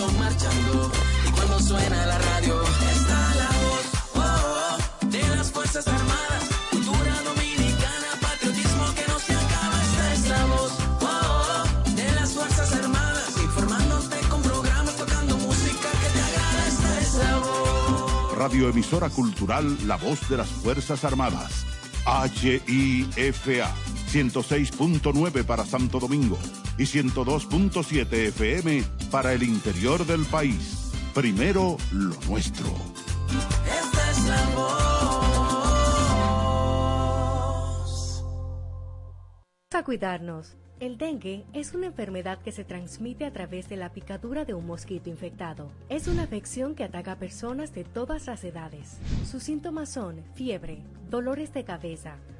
corazón marchando. Y cuando suena la radio, está la voz oh, oh, de las Fuerzas Armadas. Cultura dominicana, patriotismo que no se acaba. Esta es la voz oh, oh, de las Fuerzas Armadas. Informándote con programas, tocando música que te agrada. Esta es la voz. Radioemisora Cultural La Voz de las Fuerzas Armadas. HIFA 106.9 para Santo Domingo y 102.7 FM para el interior del país. Primero lo nuestro. Esta es la voz. A cuidarnos. El dengue es una enfermedad que se transmite a través de la picadura de un mosquito infectado. Es una afección que ataca a personas de todas las edades. Sus síntomas son fiebre, dolores de cabeza,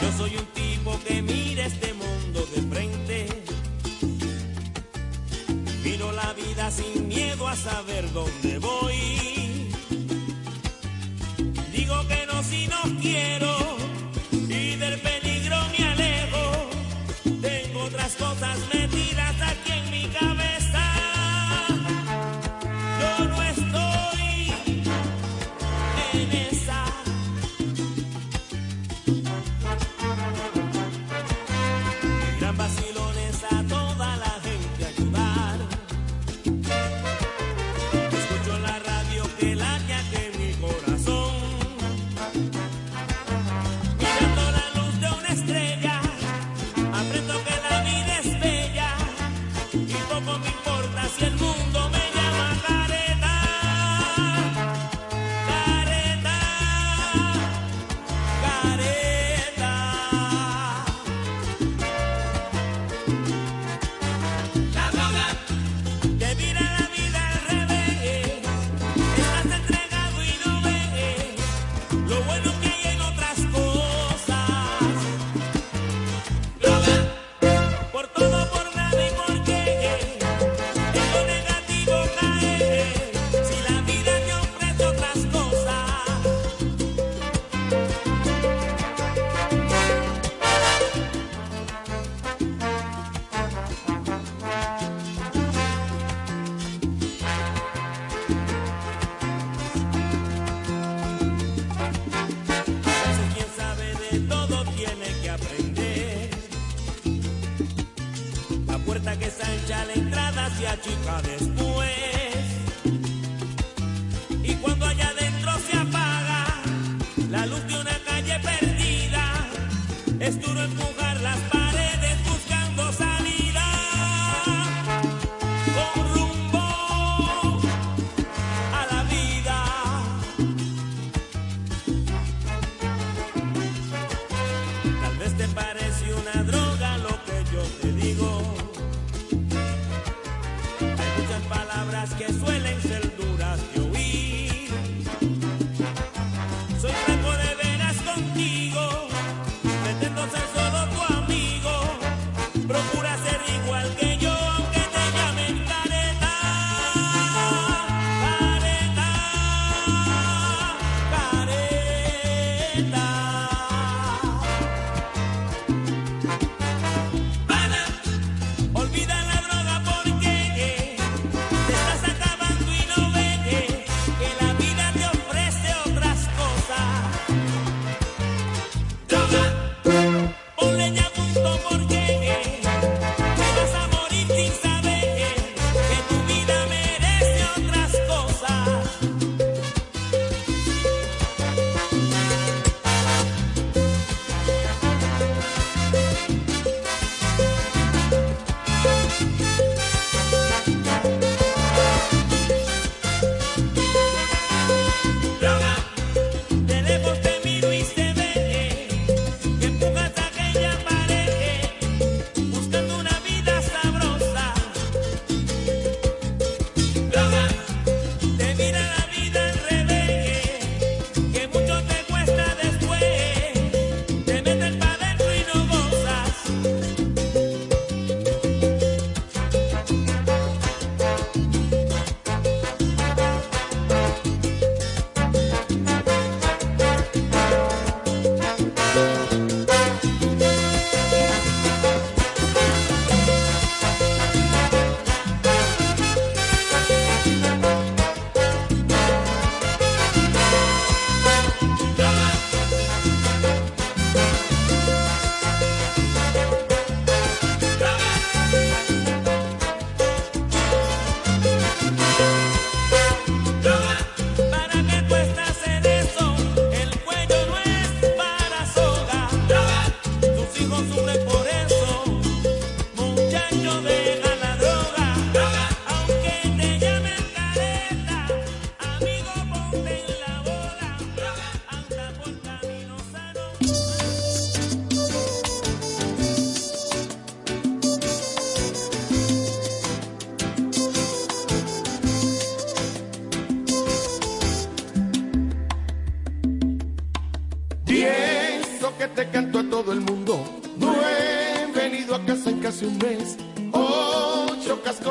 Yo soy un tipo que mira este mundo de frente. Miro la vida sin miedo a saber dónde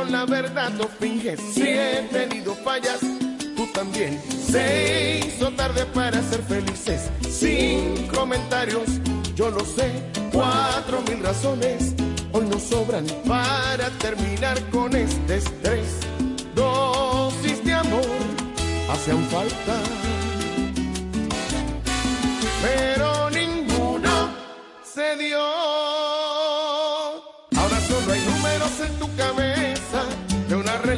la verdad, no finges. Si he tenido fallas, tú también. Se hizo tarde para ser felices. Sin comentarios, yo lo sé. Cuatro mil razones hoy nos sobran para terminar con este estrés. Dosis de amor hacen falta pero ninguno se dio. Ahora solo hay números en tu cabeza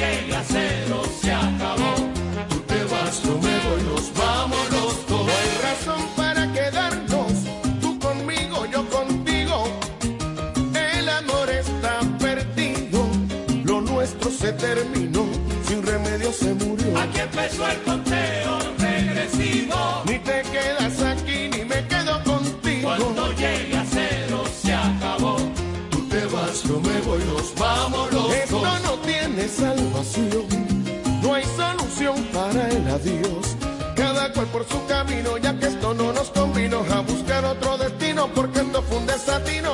Llegue a cero se acabó. Tú te vas, yo me voy, nos vamos los dos. No hay razón para quedarnos, tú conmigo, yo contigo. El amor está perdido, lo nuestro se terminó, sin remedio se murió. Aquí empezó el conteo Por su camino, ya que esto no nos convino a buscar otro destino, porque esto fue un desatino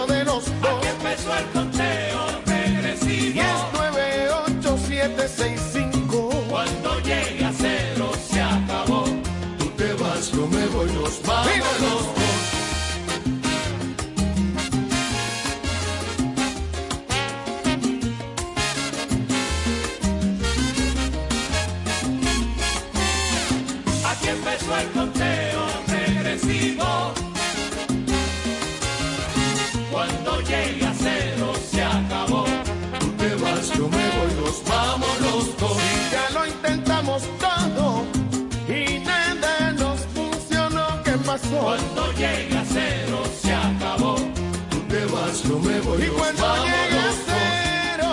Y cuando llega los dos. cero,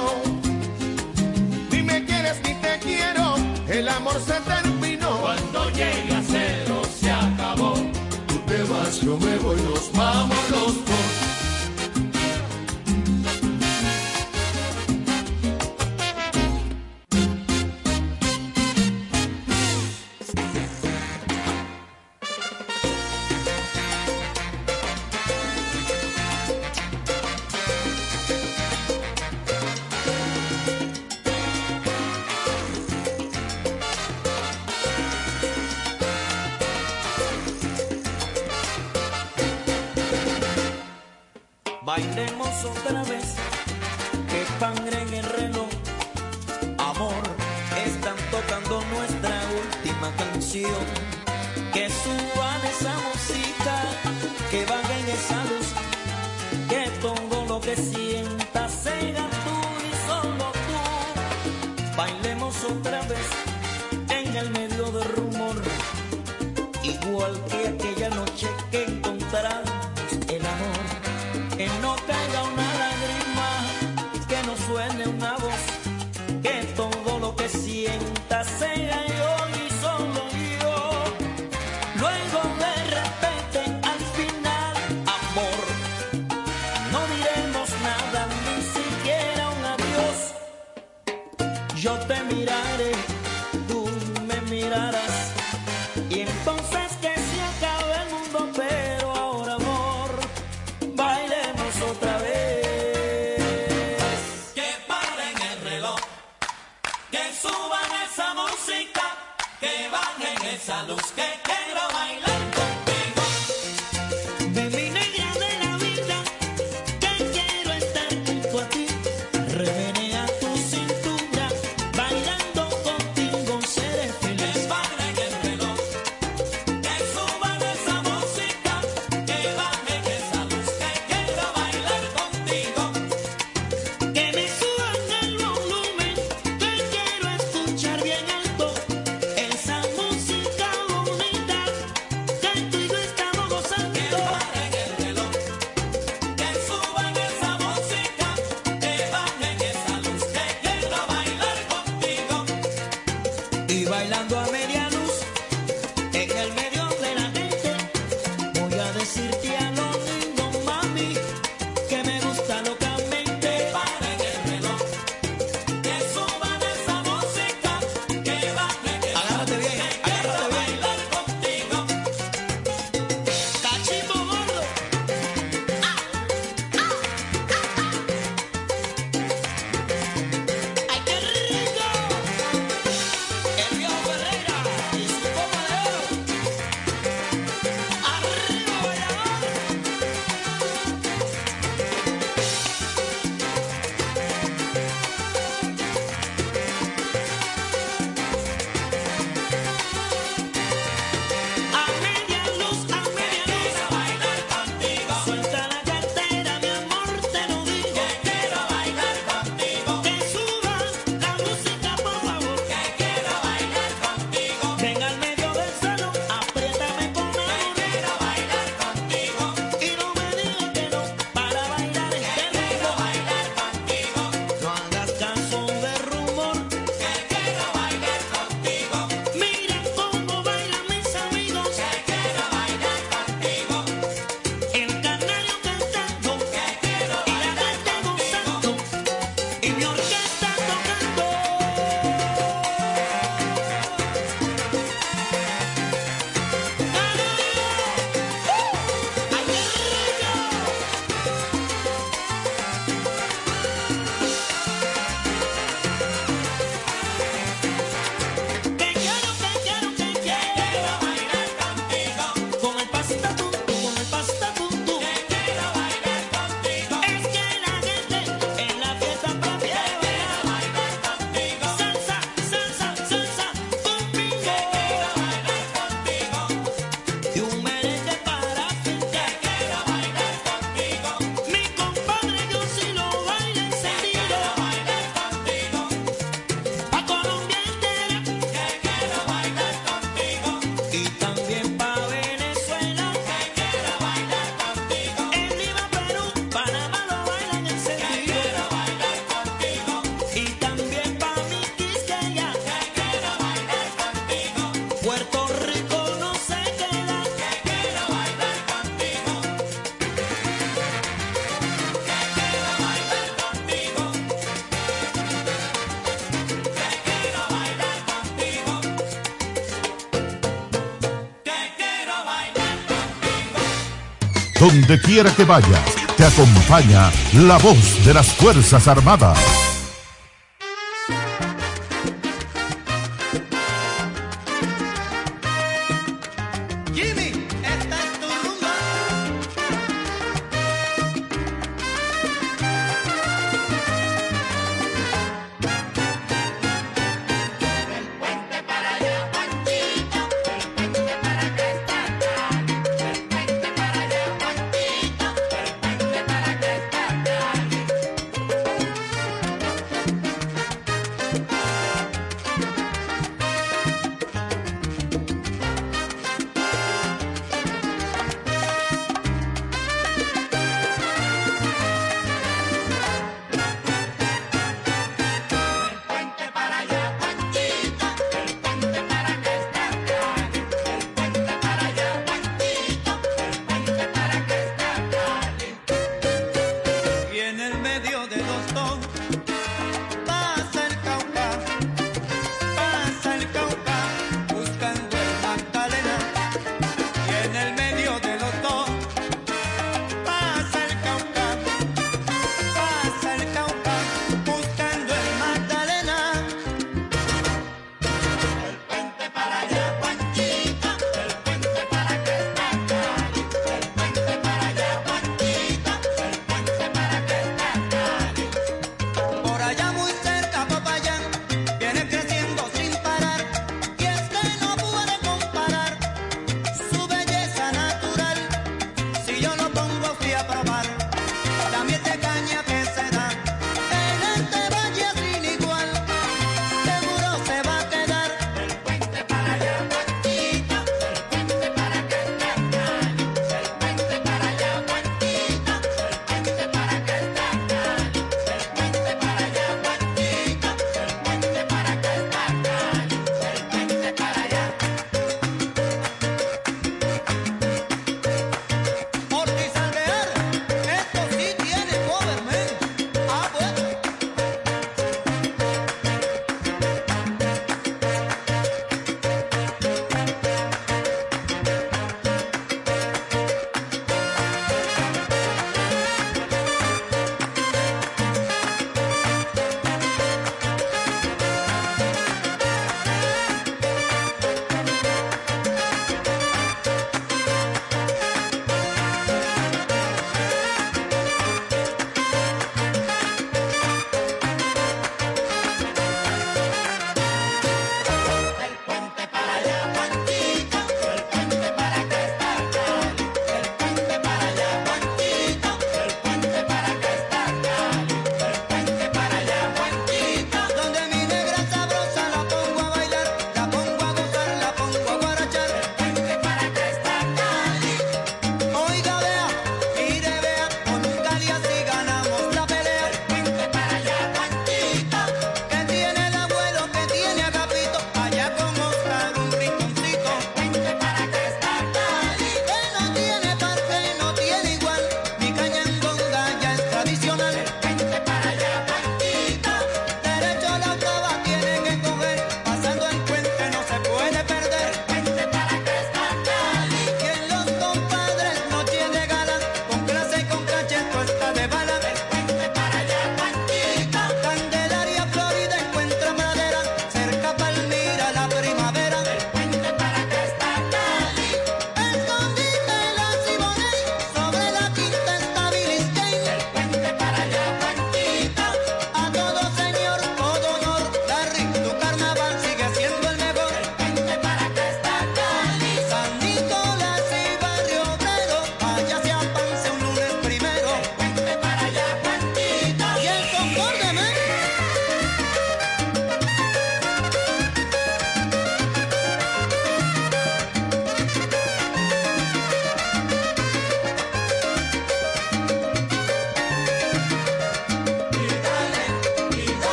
ni me quieres ni te quiero, el amor se terminó. Cuando llegue a cero se acabó. Tú te vas, yo me voy, nos Bailemos otra vez, que sangre bailando Donde quiera que vayas, te acompaña la voz de las Fuerzas Armadas.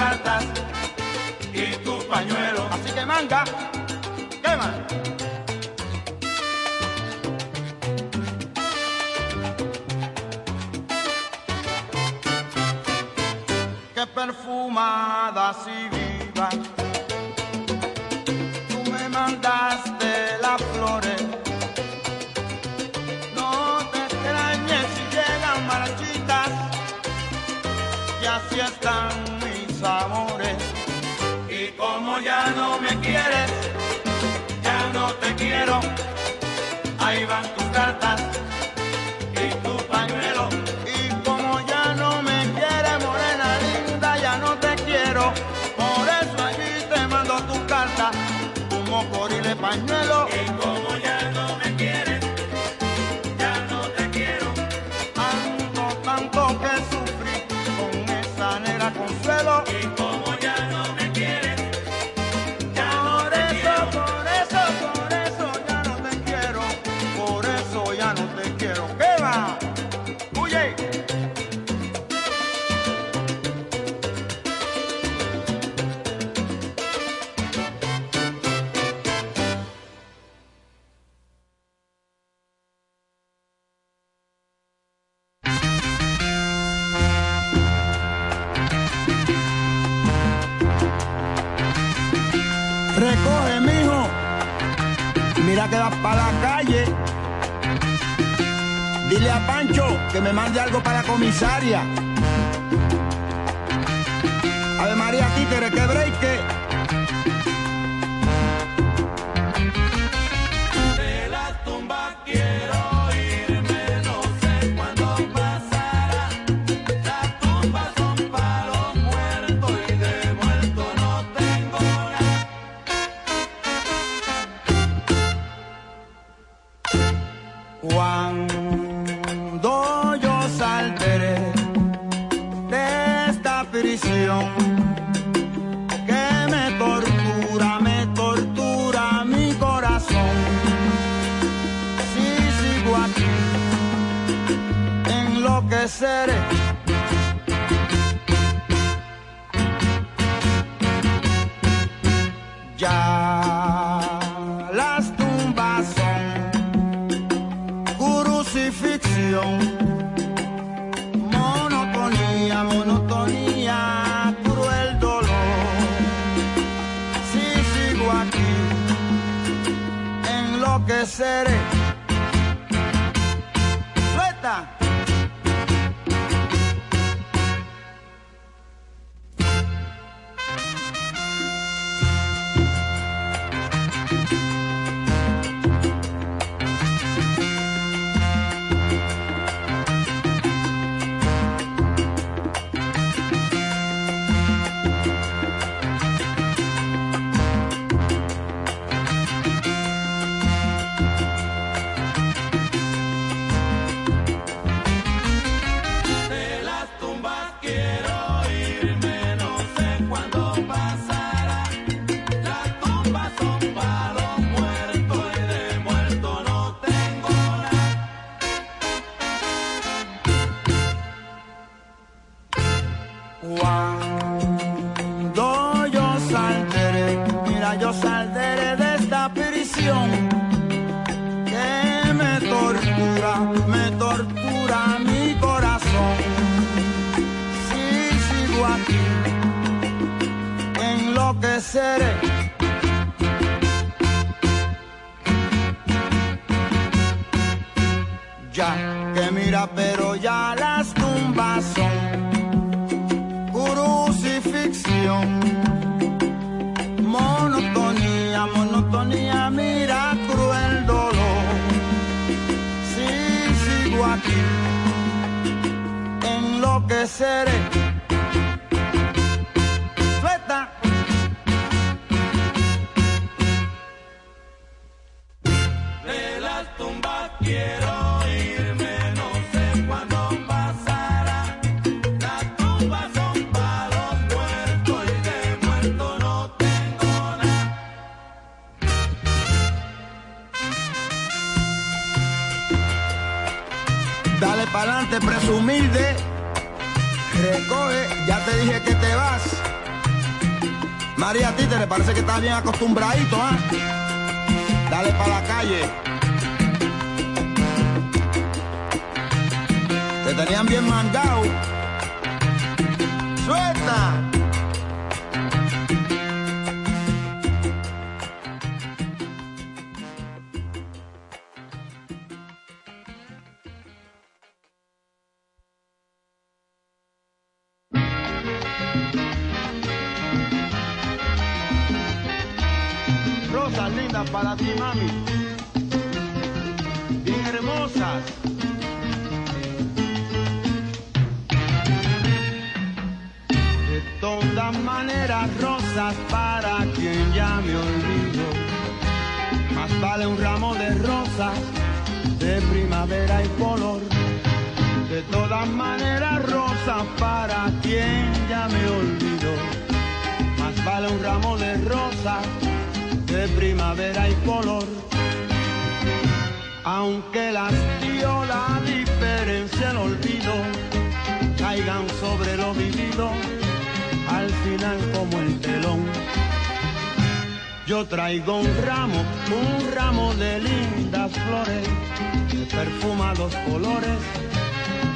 cartas y tu pañuelo. Así que manga, quema. Que perfumada si viva. ahí van tus que mira pero ya las tumbas son crucifixión. Monotonía, monotonía, mira cruel dolor. Si sigo aquí, enloqueceré humilde. Recoge, ya te dije que te vas. María, a ti te le parece que estás bien acostumbradito, ¿ah? Dale para la calle. Te tenían bien mandado. Suelta. La diferencia el olvido, caigan sobre lo vivido, al final como el telón. Yo traigo un ramo, un ramo de lindas flores, que perfuma los colores,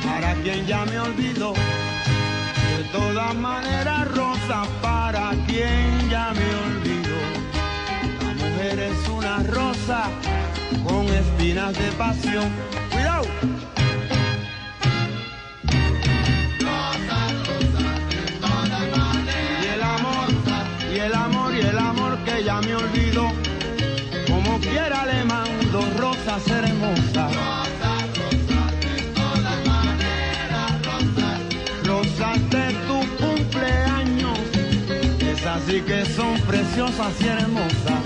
para quien ya me olvidó. De todas maneras, rosa para quien ya me olvidó. La mujer es una rosa con espinas de pasión. Cuidado. Y el amor, y el amor, y el amor que ya me olvidó. Como quiera le mando rosas hermosas. Rosas de tu cumpleaños, esas sí que son preciosas y hermosas.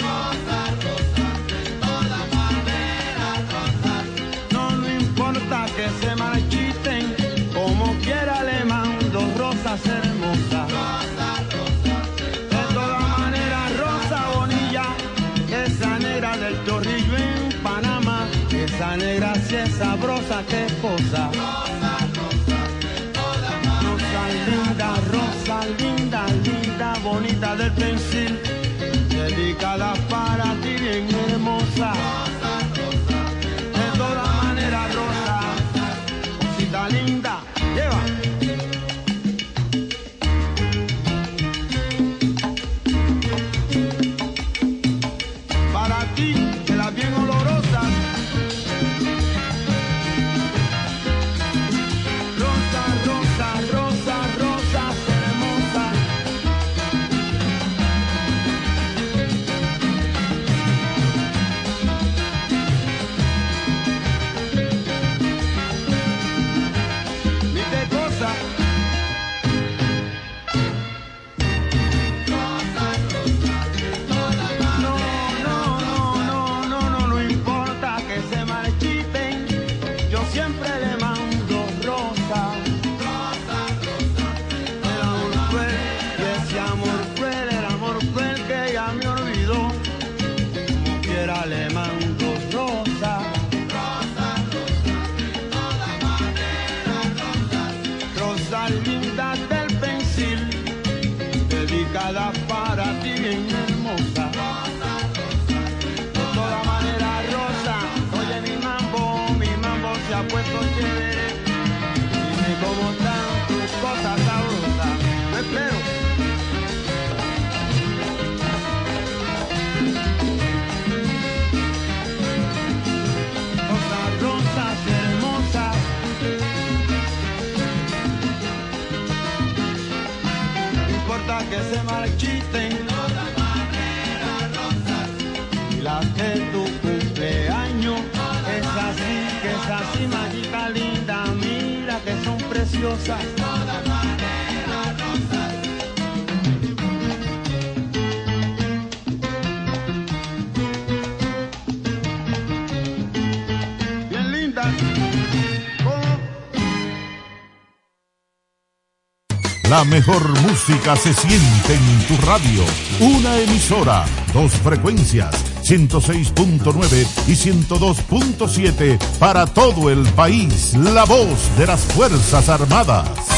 Sabrosa, qué cosa. Rosa linda, rosa linda, linda, bonita del que se marchiten. Y las de tu cumpleaños, es así, que es así, mágica linda, mira que son preciosas. Bien La mejor música se siente en tu radio. Una emisora, dos frecuencias, 106.9 y 102.7 para todo el país. La voz de las Fuerzas Armadas.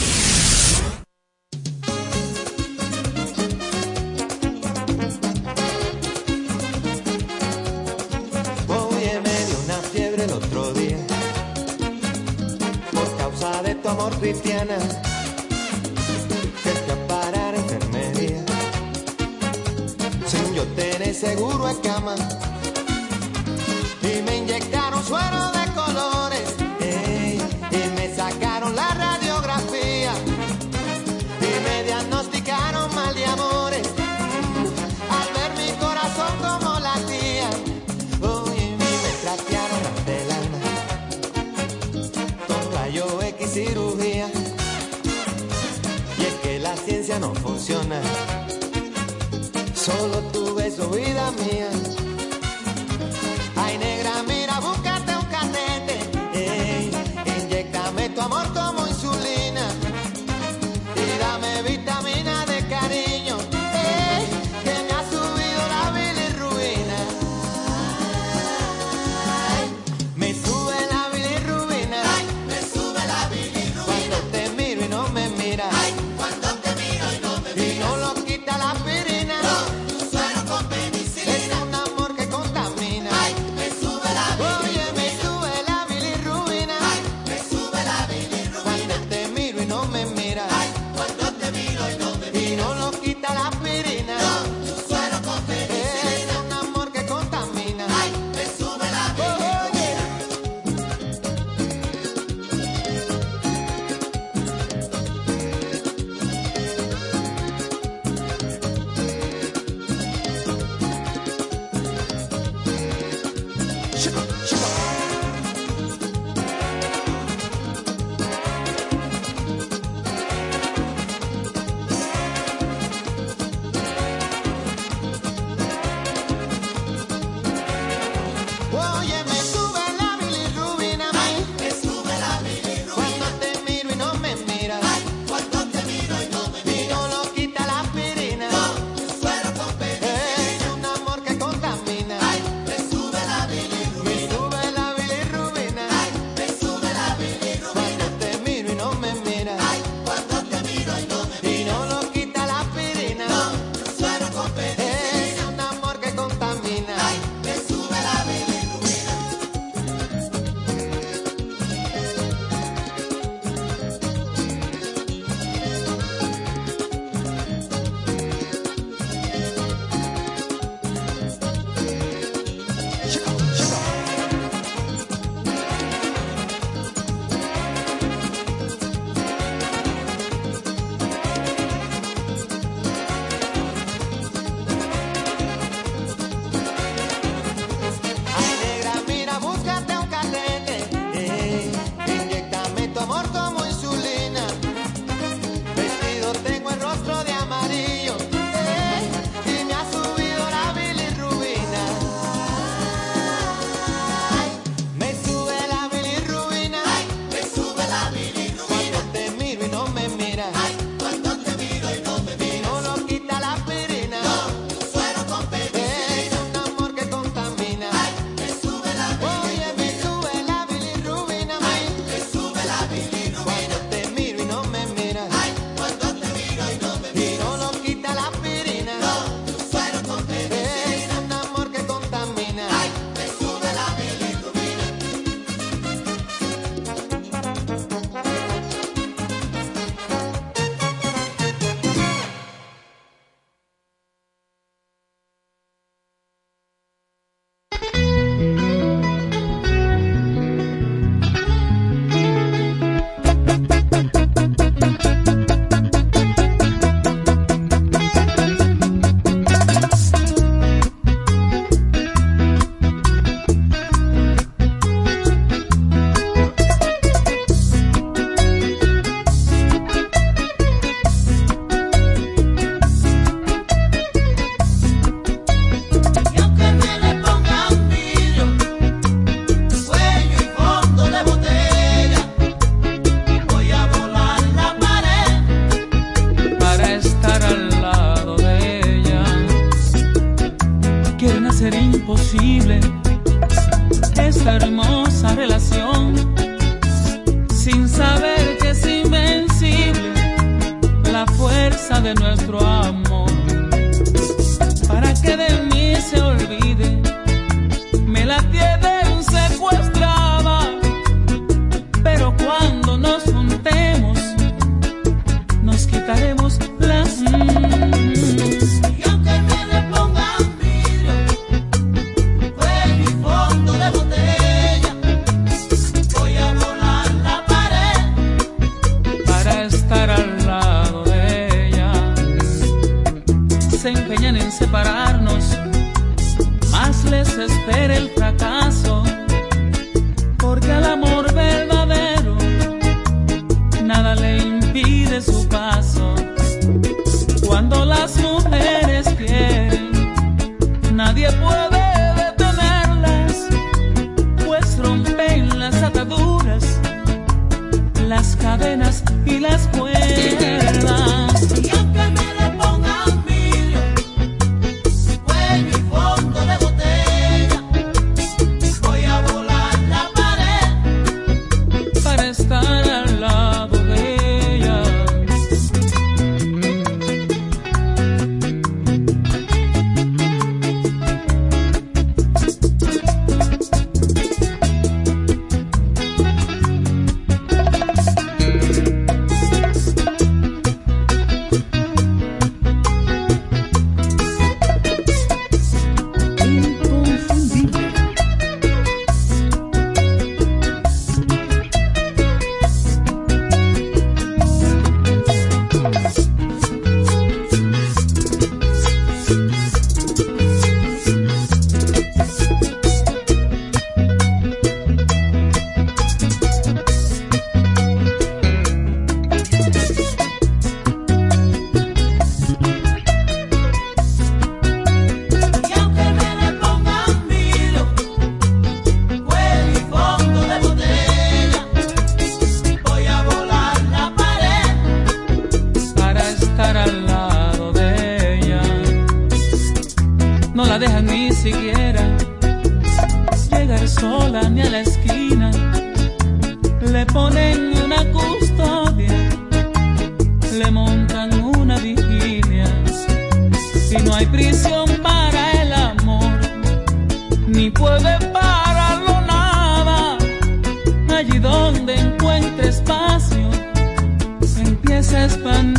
Espana.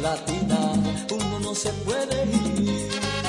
latina, uno no se puede ir.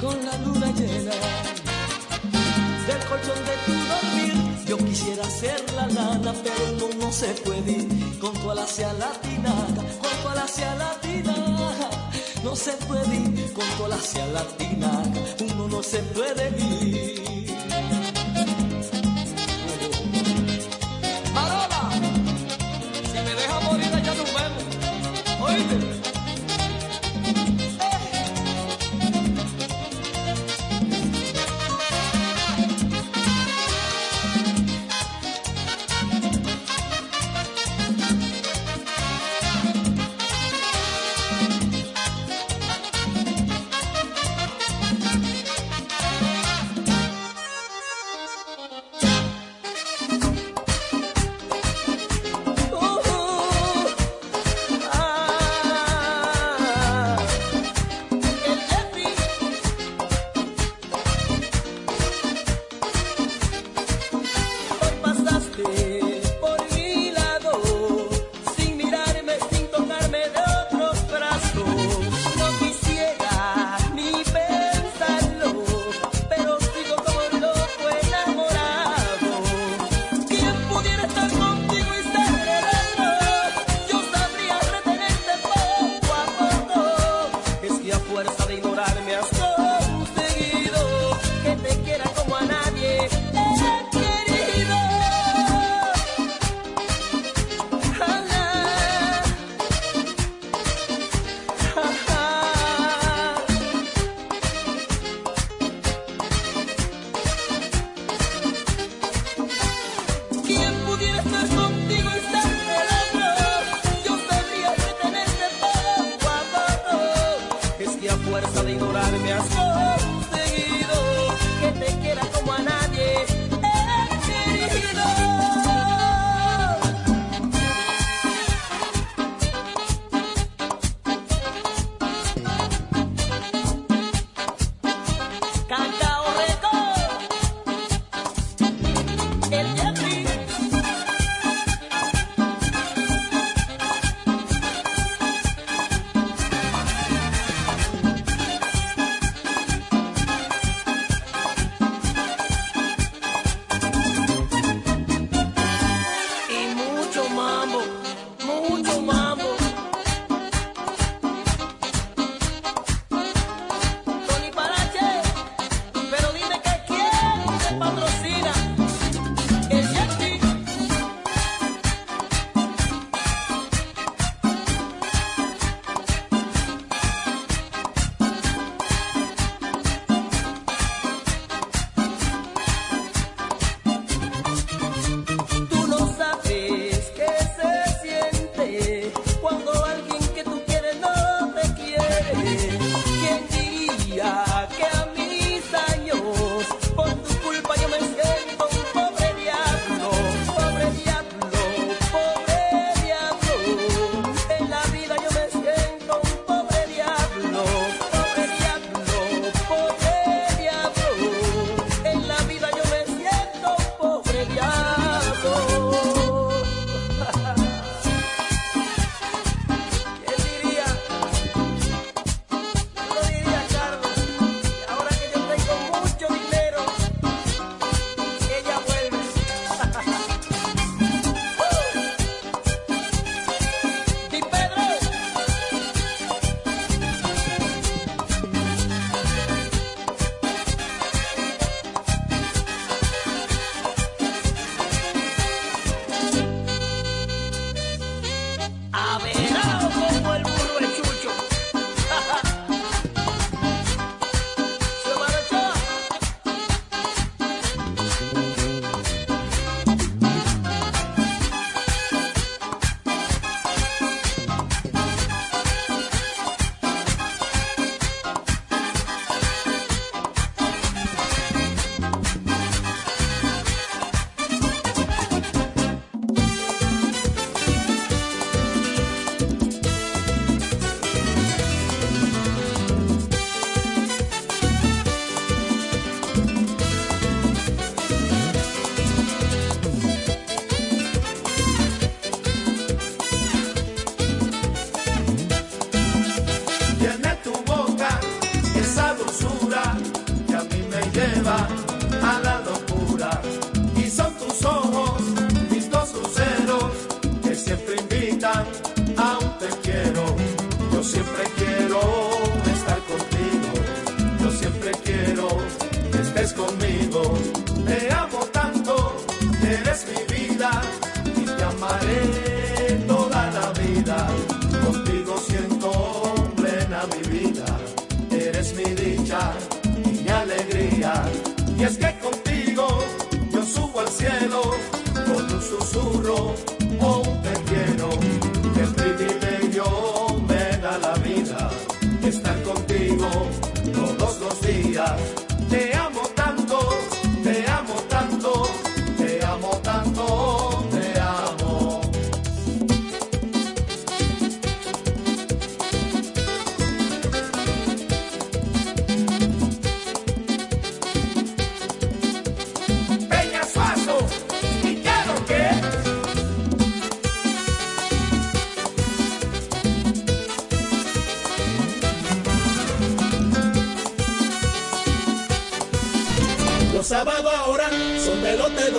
con la luna llena del colchón de tu dormir. Yo quisiera ser la lana, pero no, no se puede. ir Con tu alacia latinada, con tu alacia latinada, no se puede. ir Con tu alacia latinada, uno no se puede ir. Oíste.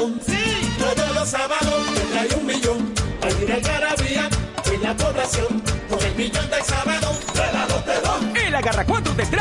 Todos los sábados te trae un millón. Al ir al Garabía, en la población, con el millón del sábado, te la dos, te dos. El agarra cuatro te trae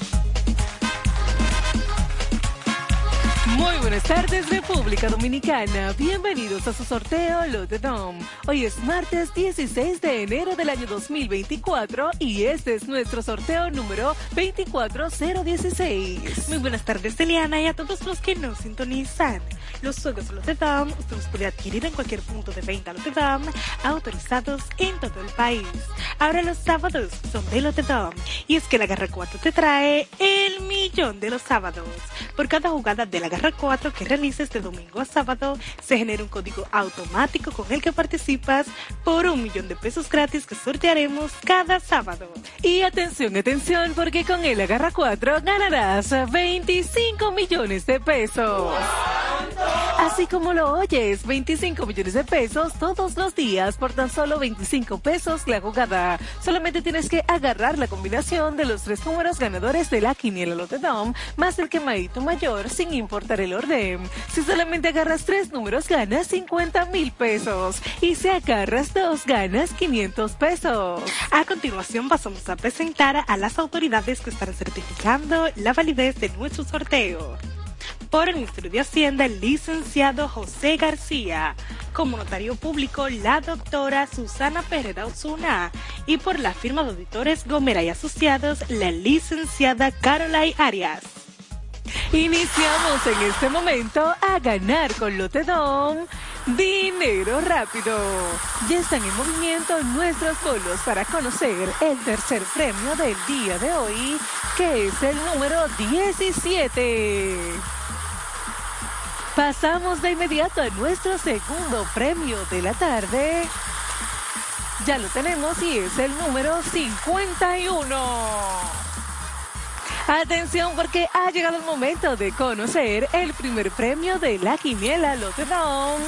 Muy buenas tardes, República Dominicana. Bienvenidos a su sorteo Lotedom. Hoy es martes 16 de enero del año 2024 y este es nuestro sorteo número 24016. Muy buenas tardes, Eliana, y a todos los que nos sintonizan. Los juegos Lotedom usted los puede adquirir en cualquier punto de venta Lotedom autorizados en todo el país. Ahora los sábados son de Lotedom y es que la Garra 4 te trae el millón de los sábados. Por cada jugada de la Garra 4 que realices de domingo a sábado, se genera un código automático con el que participas por un millón de pesos gratis que sortearemos cada sábado. Y atención, atención, porque con el Agarra 4 ganarás 25 millones de pesos. Así como lo oyes, 25 millones de pesos todos los días por tan solo 25 pesos la jugada. Solamente tienes que agarrar la combinación de los tres números ganadores de la quiniela Lotedom más el quemadito mayor sin importar el orden. Si solamente agarras tres números ganas 50 mil pesos y si agarras dos ganas 500 pesos. A continuación pasamos a presentar a las autoridades que estarán certificando la validez de nuestro sorteo. Por el Ministerio de Hacienda, el licenciado José García. Como notario público, la doctora Susana Pereda Osuna. Y por la firma de auditores Gomera y Asociados, la licenciada Carolai Arias. Iniciamos en este momento a ganar con Lotedom. Dinero rápido. Ya están en movimiento nuestros bolos para conocer el tercer premio del día de hoy, que es el número 17. Pasamos de inmediato a nuestro segundo premio de la tarde. Ya lo tenemos y es el número 51. Atención porque ha llegado el momento de conocer el primer premio de la quiniela Lotedom,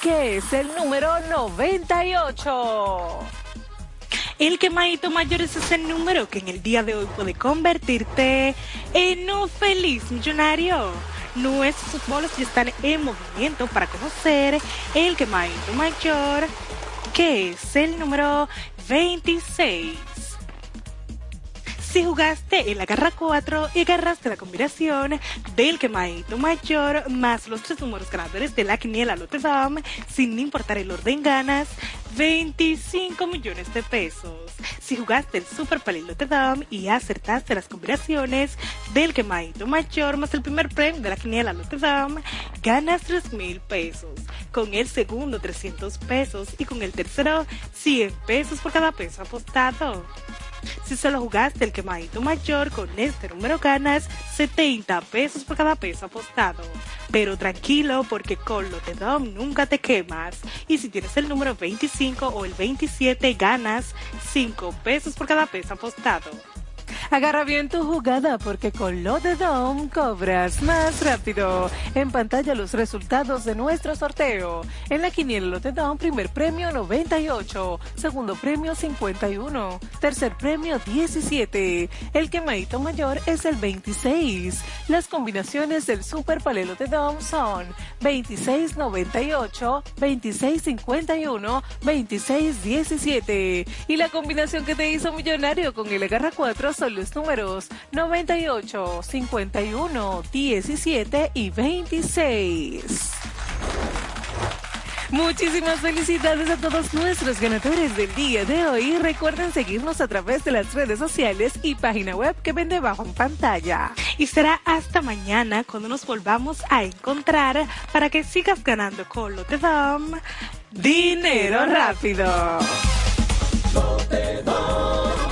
que es el número 98. El quemadito mayor es ese número que en el día de hoy puede convertirte en un feliz millonario. Nuestros bolos ya están en movimiento para conocer el quemadito mayor, que es el número 26. Si jugaste en la garra 4 y agarraste la combinación del quemadito mayor más los tres números ganadores de la quiniela Lotedom, sin importar el orden ganas, 25 millones de pesos. Si jugaste el Super Palillo Lotedom y acertaste las combinaciones del quemadito mayor más el primer premio de la quiniela Lotedom, ganas 3 mil pesos. Con el segundo 300 pesos y con el tercero 100 pesos por cada peso apostado. Si solo jugaste el quemadito mayor, con este número ganas 70 pesos por cada peso apostado. Pero tranquilo, porque con Lotedom nunca te quemas. Y si tienes el número 25 o el 27, ganas 5 pesos por cada peso apostado. Agarra bien tu jugada porque con Lotedom cobras más rápido. En pantalla los resultados de nuestro sorteo. En la quiniela Lotedom, primer premio 98, segundo premio 51, tercer premio 17. El quemadito mayor es el 26. Las combinaciones del Super Palé Lotedom son 2698, 2651, 2617. Y la combinación que te hizo millonario con el Agarra 4 son números 98, 51, 17 y 26. Muchísimas felicidades a todos nuestros ganadores del día de hoy. Recuerden seguirnos a través de las redes sociales y página web que ven debajo en pantalla. Y será hasta mañana cuando nos volvamos a encontrar para que sigas ganando con Lotedom Dinero rápido. Lotedom.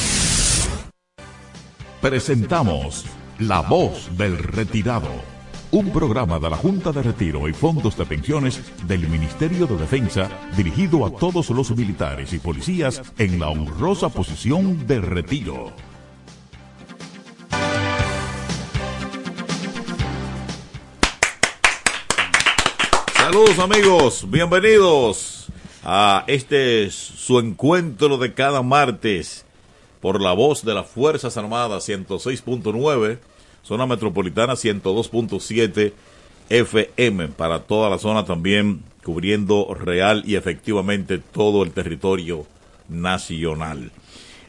Presentamos La Voz del Retirado, un programa de la Junta de Retiro y Fondos de Pensiones del Ministerio de Defensa dirigido a todos los militares y policías en la honrosa posición de retiro. Saludos amigos, bienvenidos a este su encuentro de cada martes por la voz de las Fuerzas Armadas 106.9, zona metropolitana 102.7 FM para toda la zona también cubriendo real y efectivamente todo el territorio nacional.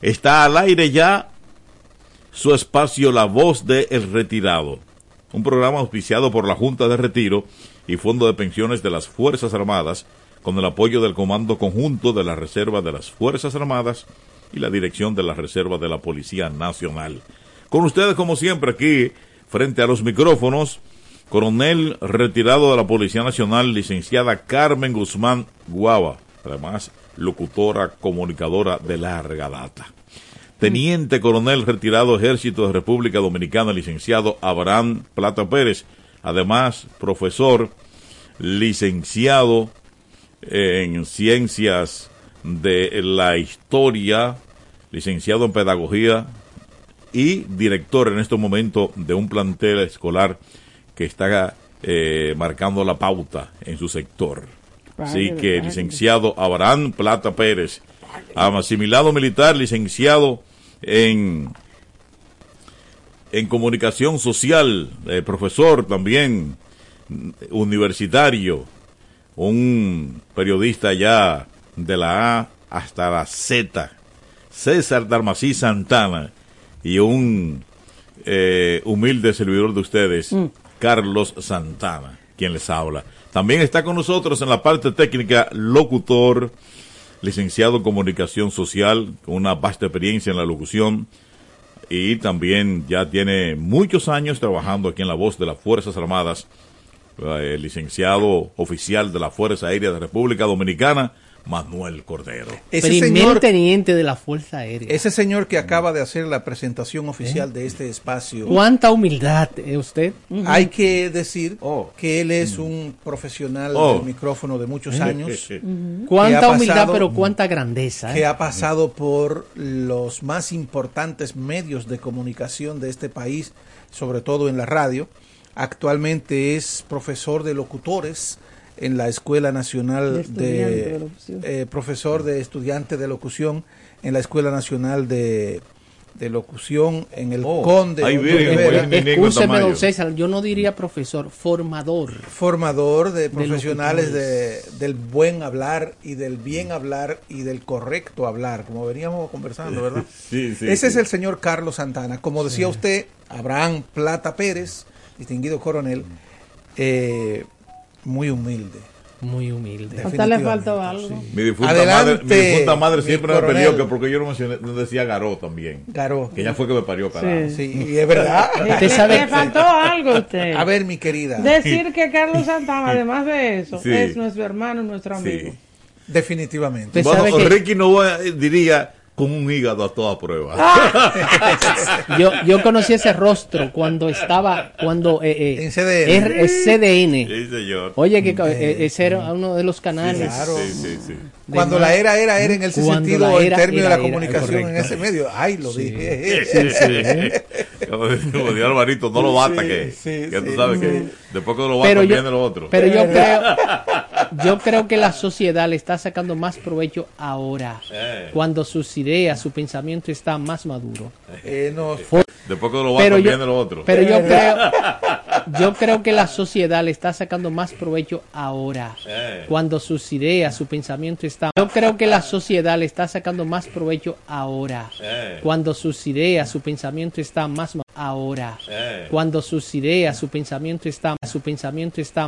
Está al aire ya su espacio La Voz de El Retirado, un programa auspiciado por la Junta de Retiro y Fondo de Pensiones de las Fuerzas Armadas, con el apoyo del Comando Conjunto de la Reserva de las Fuerzas Armadas y la Dirección de la Reserva de la Policía Nacional. Con ustedes, como siempre, aquí, frente a los micrófonos, coronel retirado de la Policía Nacional, licenciada Carmen Guzmán Guava, además locutora, comunicadora de larga data. Teniente coronel retirado Ejército de República Dominicana, licenciado Abraham Plata Pérez, además profesor, licenciado en ciencias de la historia, licenciado en pedagogía y director en este momento de un plantel escolar que está eh, marcando la pauta en su sector. Así que licenciado Abraham Plata Pérez, asimilado militar, licenciado en en comunicación social, eh, profesor también universitario, un periodista ya de la A hasta la Z, César Darmasí Santana y un eh, humilde servidor de ustedes, Carlos Santana, quien les habla. También está con nosotros en la parte técnica, locutor, licenciado en comunicación social, con una vasta experiencia en la locución y también ya tiene muchos años trabajando aquí en la voz de las Fuerzas Armadas, eh, licenciado oficial de la Fuerza Aérea de República Dominicana, Manuel Cordero. Ese Primer señor, teniente de la Fuerza Aérea. ese señor que acaba de hacer la presentación oficial de este espacio. ¿Cuánta humildad eh, usted? Hay que decir que él es un profesional Oh. del micrófono de muchos años. Ujú. que Cuánta humildad, pero cuánta grandeza. que ¿eh? ha pasado por los más importantes medios de comunicación de este país, sobre todo en la radio. Actualmente es profesor de locutores en la Escuela Nacional De de, eh, profesor de estudiante de locución en la Escuela Nacional de, de Locución en el Conde. ahí. Escúcheme, don César, yo no diría profesor, formador. formador de profesionales de, del buen hablar y del bien hablar y del correcto hablar, como veníamos conversando, ¿verdad? Sí, sí, Ese es el señor Carlos Santana. Como decía usted, Abraham Plata Pérez, distinguido coronel, eh, muy humilde. Muy humilde. A usted le faltó algo. Mi difunta Adelante, madre, mi difunta madre mi siempre me peleó que porque yo no mencioné, no decía Garó también. Garó. Que ella fue que me parió, carajo. Sí, y es verdad. Le- faltó algo a usted. A ver, mi querida. Decir que Carlos Santana, además de eso, Sí. es nuestro hermano, nuestro amigo. Definitivamente. Bueno, Ricky Nova eh, diría con un hígado a toda prueba. yo, yo conocí ese rostro cuando estaba, cuando eh, eh, En CDN. R- CDN. Sí, señor. Oye, que eh, ese era uno de los canales. Claro. Sí, sí, sí. Cuando más- la era era era en ese Cuando sentido, en era, términos era, de la era, comunicación en correcto. ese medio. Ay, lo dije. Sí, sí. Como como dijo Alvarito, no lo bata Sí, que, sí, que tú sí, sabes sí. que después que lo bata pero yo, viene lo otro. pero yo creo, yo creo que la sociedad le está sacando más provecho ahora, Eh. cuando sus ideas, su pensamiento está más maduro. Eh, no, Después que lo bata Pero yo, viene lo otro. pero yo creo, yo creo que la sociedad le está sacando más provecho ahora, Eh. cuando sus ideas, su pensamiento está. Yo creo que la sociedad le está sacando más provecho ahora, Eh. cuando sus ideas, su pensamiento está más ahora, Eh. cuando sus ideas, su pensamiento está, su pensamiento está.